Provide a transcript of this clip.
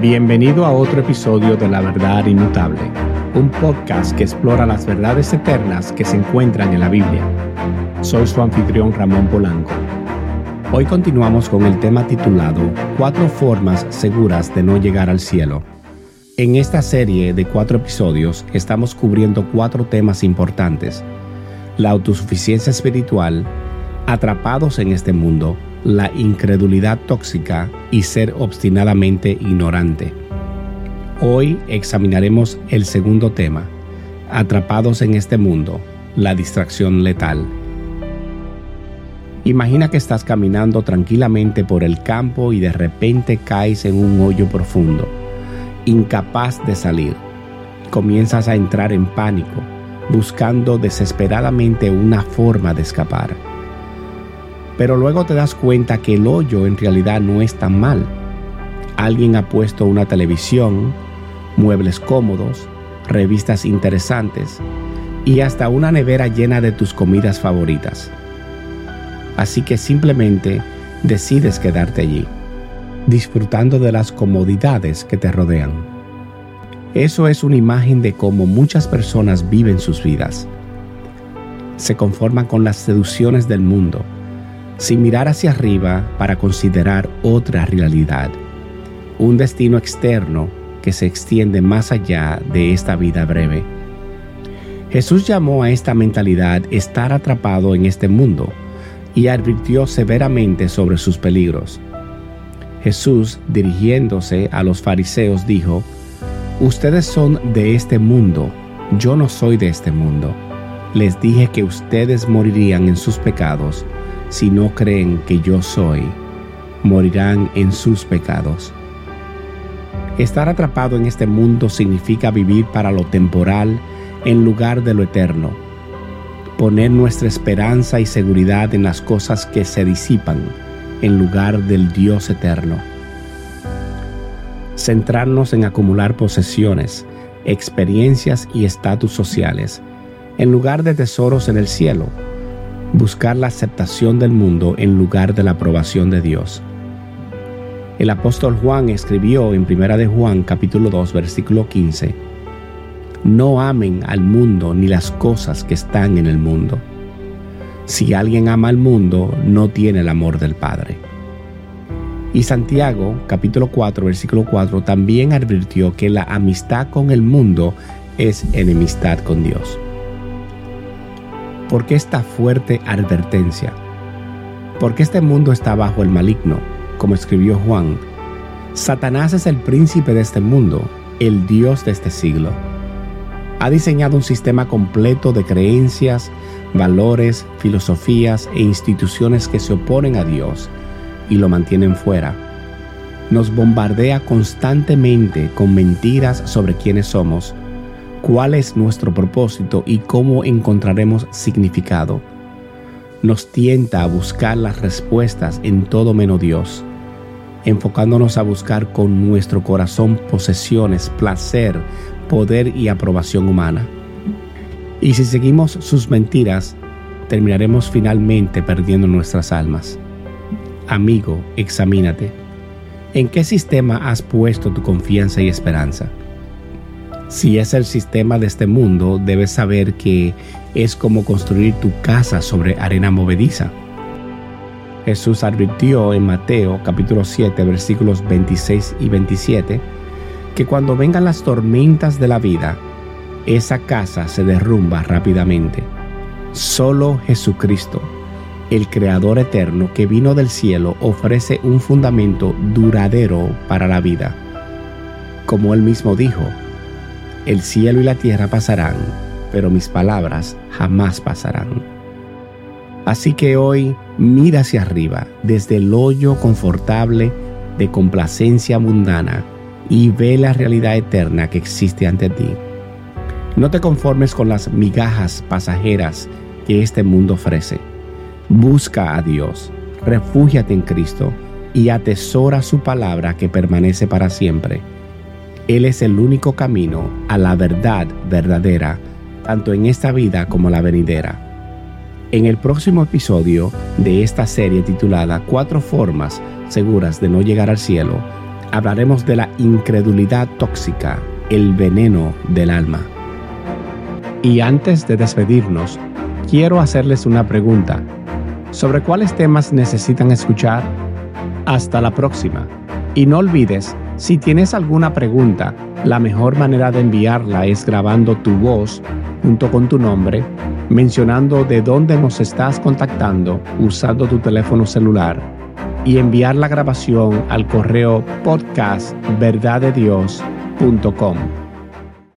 Bienvenido a otro episodio de La Verdad Inmutable, un podcast que explora las verdades eternas que se encuentran en la Biblia. Soy su anfitrión Ramón Polanco. Hoy continuamos con el tema titulado Cuatro formas seguras de no llegar al cielo. En esta serie de cuatro episodios estamos cubriendo cuatro temas importantes. La autosuficiencia espiritual, atrapados en este mundo, la incredulidad tóxica y ser obstinadamente ignorante. Hoy examinaremos el segundo tema, atrapados en este mundo, la distracción letal. Imagina que estás caminando tranquilamente por el campo y de repente caes en un hoyo profundo, incapaz de salir. Comienzas a entrar en pánico, buscando desesperadamente una forma de escapar pero luego te das cuenta que el hoyo en realidad no es tan mal. Alguien ha puesto una televisión, muebles cómodos, revistas interesantes y hasta una nevera llena de tus comidas favoritas. Así que simplemente decides quedarte allí, disfrutando de las comodidades que te rodean. Eso es una imagen de cómo muchas personas viven sus vidas. Se conforman con las seducciones del mundo, sin mirar hacia arriba para considerar otra realidad, un destino externo que se extiende más allá de esta vida breve. Jesús llamó a esta mentalidad estar atrapado en este mundo y advirtió severamente sobre sus peligros. Jesús, dirigiéndose a los fariseos, dijo, Ustedes son de este mundo, yo no soy de este mundo. Les dije que ustedes morirían en sus pecados si no creen que yo soy, morirán en sus pecados. Estar atrapado en este mundo significa vivir para lo temporal en lugar de lo eterno. Poner nuestra esperanza y seguridad en las cosas que se disipan en lugar del Dios eterno. Centrarnos en acumular posesiones, experiencias y estatus sociales, en lugar de tesoros en el cielo buscar la aceptación del mundo en lugar de la aprobación de Dios. El apóstol Juan escribió en 1 de Juan capítulo 2 versículo 15, No amen al mundo ni las cosas que están en el mundo. Si alguien ama al mundo, no tiene el amor del Padre. Y Santiago capítulo 4 versículo 4 también advirtió que la amistad con el mundo es enemistad con Dios. ¿Por qué esta fuerte advertencia? Porque este mundo está bajo el maligno, como escribió Juan. Satanás es el príncipe de este mundo, el Dios de este siglo. Ha diseñado un sistema completo de creencias, valores, filosofías e instituciones que se oponen a Dios y lo mantienen fuera. Nos bombardea constantemente con mentiras sobre quiénes somos cuál es nuestro propósito y cómo encontraremos significado. Nos tienta a buscar las respuestas en todo menos Dios, enfocándonos a buscar con nuestro corazón posesiones, placer, poder y aprobación humana. Y si seguimos sus mentiras, terminaremos finalmente perdiendo nuestras almas. Amigo, examínate. ¿En qué sistema has puesto tu confianza y esperanza? Si es el sistema de este mundo, debes saber que es como construir tu casa sobre arena movediza. Jesús advirtió en Mateo capítulo 7 versículos 26 y 27 que cuando vengan las tormentas de la vida, esa casa se derrumba rápidamente. Solo Jesucristo, el Creador eterno que vino del cielo, ofrece un fundamento duradero para la vida. Como él mismo dijo, el cielo y la tierra pasarán, pero mis palabras jamás pasarán. Así que hoy mira hacia arriba, desde el hoyo confortable de complacencia mundana, y ve la realidad eterna que existe ante ti. No te conformes con las migajas pasajeras que este mundo ofrece. Busca a Dios, refúgiate en Cristo y atesora su palabra que permanece para siempre él es el único camino a la verdad verdadera, tanto en esta vida como la venidera. En el próximo episodio de esta serie titulada Cuatro formas seguras de no llegar al cielo, hablaremos de la incredulidad tóxica, el veneno del alma. Y antes de despedirnos, quiero hacerles una pregunta. ¿Sobre cuáles temas necesitan escuchar? Hasta la próxima. Y no olvides, si tienes alguna pregunta, la mejor manera de enviarla es grabando tu voz junto con tu nombre, mencionando de dónde nos estás contactando usando tu teléfono celular y enviar la grabación al correo podcast verdadedios.com.